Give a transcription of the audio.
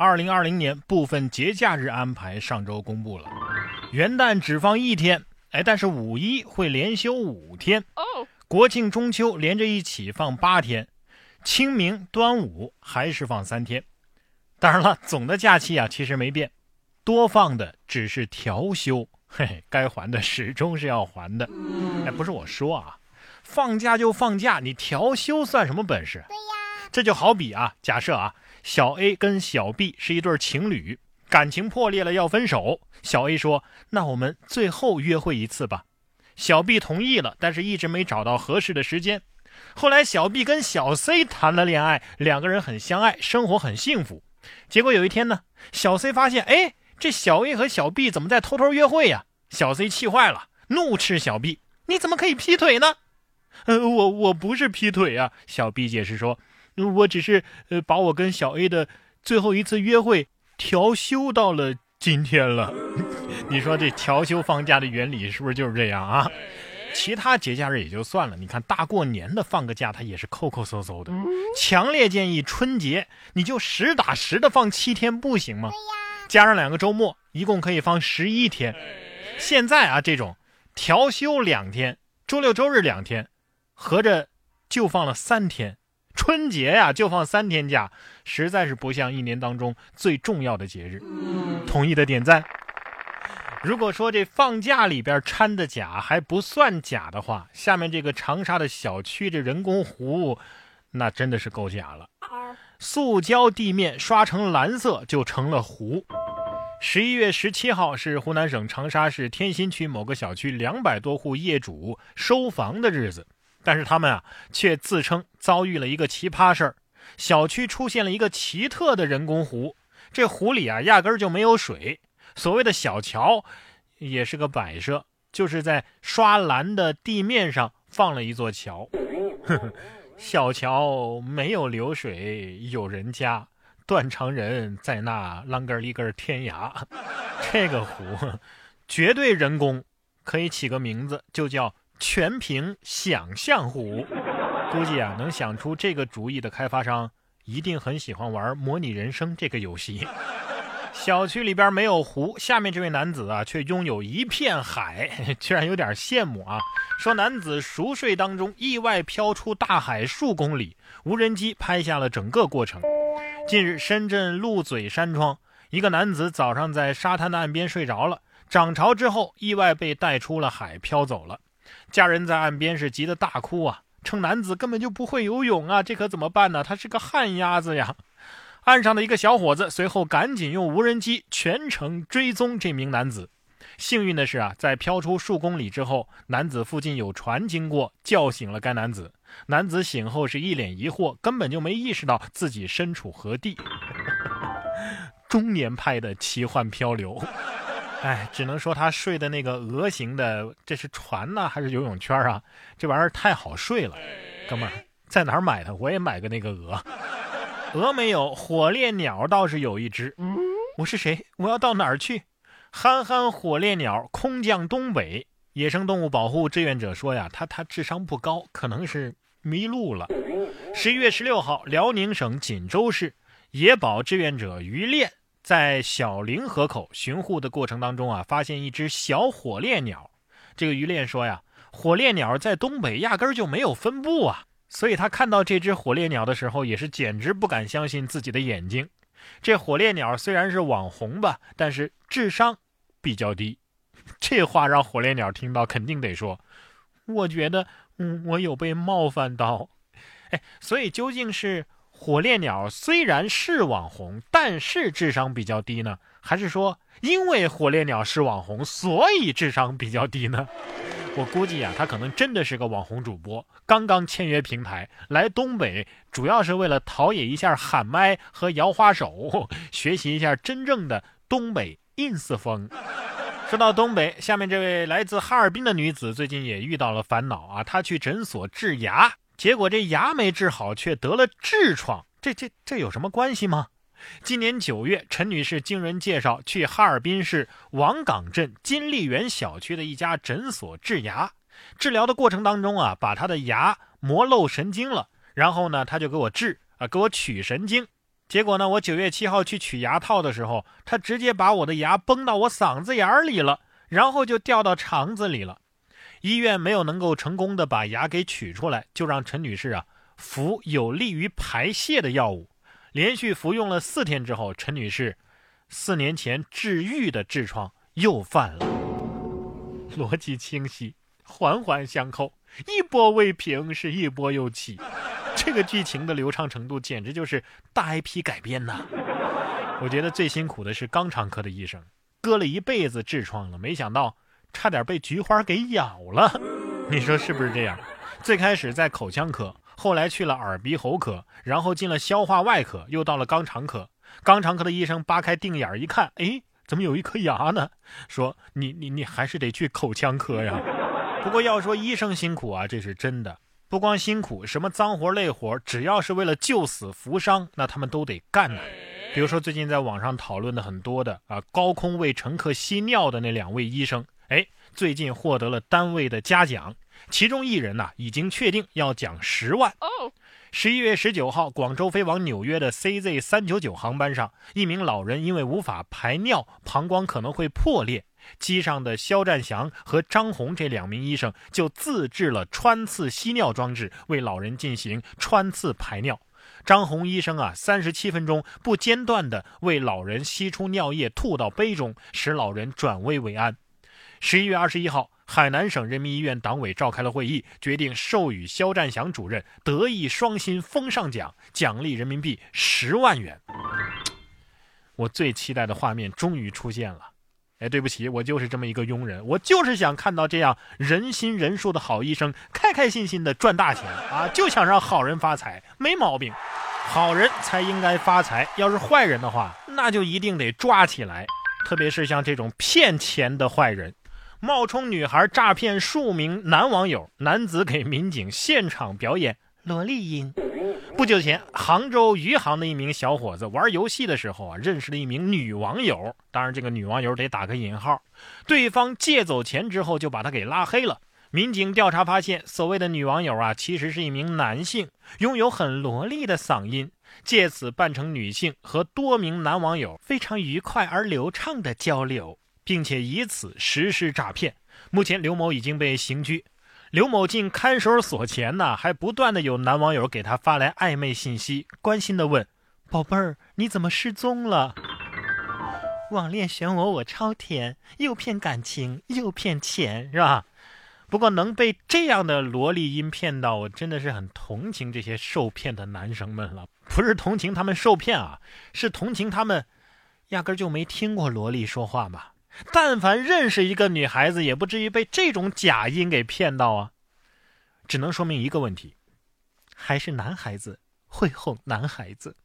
二零二零年部分节假日安排上周公布了，元旦只放一天，哎，但是五一会连休五天，国庆中秋连着一起放八天，清明端午还是放三天。当然了，总的假期啊其实没变，多放的只是调休，嘿嘿，该还的始终是要还的。哎，不是我说啊，放假就放假，你调休算什么本事？对呀，这就好比啊，假设啊。小 A 跟小 B 是一对情侣，感情破裂了要分手。小 A 说：“那我们最后约会一次吧。”小 B 同意了，但是一直没找到合适的时间。后来小 B 跟小 C 谈了恋爱，两个人很相爱，生活很幸福。结果有一天呢，小 C 发现，哎，这小 A 和小 B 怎么在偷偷约会呀？小 C 气坏了，怒斥小 B：“ 你怎么可以劈腿呢？”“呃，我我不是劈腿啊。”小 B 解释说。我只是呃，把我跟小 A 的最后一次约会调休到了今天了。你说这调休放假的原理是不是就是这样啊？其他节假日也就算了，你看大过年的放个假，他也是抠抠搜搜的。强烈建议春节你就实打实的放七天，不行吗？加上两个周末，一共可以放十一天。现在啊，这种调休两天，周六周日两天，合着就放了三天。春节呀，就放三天假，实在是不像一年当中最重要的节日。同意的点赞。如果说这放假里边掺的假还不算假的话，下面这个长沙的小区这人工湖，那真的是够假了。塑胶地面刷成蓝色就成了湖。十一月十七号是湖南省长沙市天心区某个小区两百多户业主收房的日子。但是他们啊，却自称遭遇了一个奇葩事儿，小区出现了一个奇特的人工湖，这湖里啊压根儿就没有水。所谓的小桥，也是个摆设，就是在刷蓝的地面上放了一座桥。小桥没有流水有人家，断肠人在那啷个里个天涯。这个湖绝对人工，可以起个名字，就叫。全凭想象湖，估计啊，能想出这个主意的开发商一定很喜欢玩模拟人生这个游戏。小区里边没有湖，下面这位男子啊，却拥有一片海，居然有点羡慕啊。说男子熟睡当中意外飘出大海数公里，无人机拍下了整个过程。近日，深圳鹿嘴山庄一个男子早上在沙滩的岸边睡着了，涨潮之后意外被带出了海，飘走了。家人在岸边是急得大哭啊，称男子根本就不会游泳啊，这可怎么办呢？他是个旱鸭子呀！岸上的一个小伙子随后赶紧用无人机全程追踪这名男子。幸运的是啊，在飘出数公里之后，男子附近有船经过，叫醒了该男子。男子醒后是一脸疑惑，根本就没意识到自己身处何地。中年派的奇幻漂流。哎，只能说他睡的那个鹅形的，这是船呢还是游泳圈啊？这玩意儿太好睡了，哥们儿在哪儿买的？我也买个那个鹅。鹅没有，火烈鸟倒是有一只。我是谁？我要到哪儿去？憨憨火烈鸟空降东北。野生动物保护志愿者说呀，他他智商不高，可能是迷路了。十一月十六号，辽宁省锦州市野保志愿者于炼。在小凌河口巡护的过程当中啊，发现一只小火烈鸟。这个渔猎说呀，火烈鸟在东北压根儿就没有分布啊，所以他看到这只火烈鸟的时候，也是简直不敢相信自己的眼睛。这火烈鸟虽然是网红吧，但是智商比较低。这话让火烈鸟听到，肯定得说：“我觉得，我有被冒犯到。”哎，所以究竟是？火烈鸟虽然是网红，但是智商比较低呢？还是说因为火烈鸟是网红，所以智商比较低呢？我估计啊，他可能真的是个网红主播，刚刚签约平台来东北，主要是为了陶冶一下喊麦和摇花手，学习一下真正的东北 ins 风。说到东北，下面这位来自哈尔滨的女子最近也遇到了烦恼啊，她去诊所治牙。结果这牙没治好，却得了痔疮，这这这有什么关系吗？今年九月，陈女士经人介绍去哈尔滨市王岗镇金丽园小区的一家诊所治牙，治疗的过程当中啊，把她的牙磨漏神经了，然后呢，他就给我治啊，给我取神经，结果呢，我九月七号去取牙套的时候，他直接把我的牙崩到我嗓子眼里了，然后就掉到肠子里了。医院没有能够成功的把牙给取出来，就让陈女士啊服有利于排泄的药物。连续服用了四天之后，陈女士四年前治愈的痔疮又犯了。逻辑清晰，环环相扣，一波未平是一波又起。这个剧情的流畅程度简直就是大 IP 改编呐！我觉得最辛苦的是肛肠科的医生，割了一辈子痔疮了，没想到差点被菊花给咬了。你说是不是这样？最开始在口腔科，后来去了耳鼻喉科，然后进了消化外科，又到了肛肠科。肛肠科的医生扒开腚眼一看，哎，怎么有一颗牙呢？说你你你还是得去口腔科呀。不过要说医生辛苦啊，这是真的。不光辛苦，什么脏活累活，只要是为了救死扶伤，那他们都得干呢。比如说最近在网上讨论的很多的啊，高空为乘客吸尿的那两位医生，哎，最近获得了单位的嘉奖，其中一人呐已经确定要奖十万。哦十一月十九号，广州飞往纽约的 CZ 三九九航班上，一名老人因为无法排尿，膀胱可能会破裂。机上的肖占祥和张红这两名医生就自制了穿刺吸尿装置，为老人进行穿刺排尿。张红医生啊，三十七分钟不间断地为老人吸出尿液，吐到杯中，使老人转危为安。十一月二十一号，海南省人民医院党委召开了会议，决定授予肖占祥主任“德艺双馨”风尚奖，奖励人民币十万元。我最期待的画面终于出现了。哎，对不起，我就是这么一个庸人，我就是想看到这样人心仁术的好医生开开心心的赚大钱啊！就想让好人发财，没毛病。好人才应该发财，要是坏人的话，那就一定得抓起来。特别是像这种骗钱的坏人，冒充女孩诈骗数名男网友，男子给民警现场表演萝莉音。不久前，杭州余杭的一名小伙子玩游戏的时候啊，认识了一名女网友。当然，这个女网友得打个引号。对方借走钱之后，就把他给拉黑了。民警调查发现，所谓的女网友啊，其实是一名男性，拥有很萝莉的嗓音，借此扮成女性，和多名男网友非常愉快而流畅的交流，并且以此实施诈骗。目前，刘某已经被刑拘。刘某进看守所前呢，还不断的有男网友给他发来暧昧信息，关心的问：“宝贝儿，你怎么失踪了？”网恋选我，我超甜，又骗感情又骗钱，是吧？不过能被这样的萝莉音骗到，我真的是很同情这些受骗的男生们了。不是同情他们受骗啊，是同情他们压根就没听过萝莉说话嘛。但凡认识一个女孩子，也不至于被这种假音给骗到啊！只能说明一个问题，还是男孩子会哄男孩子。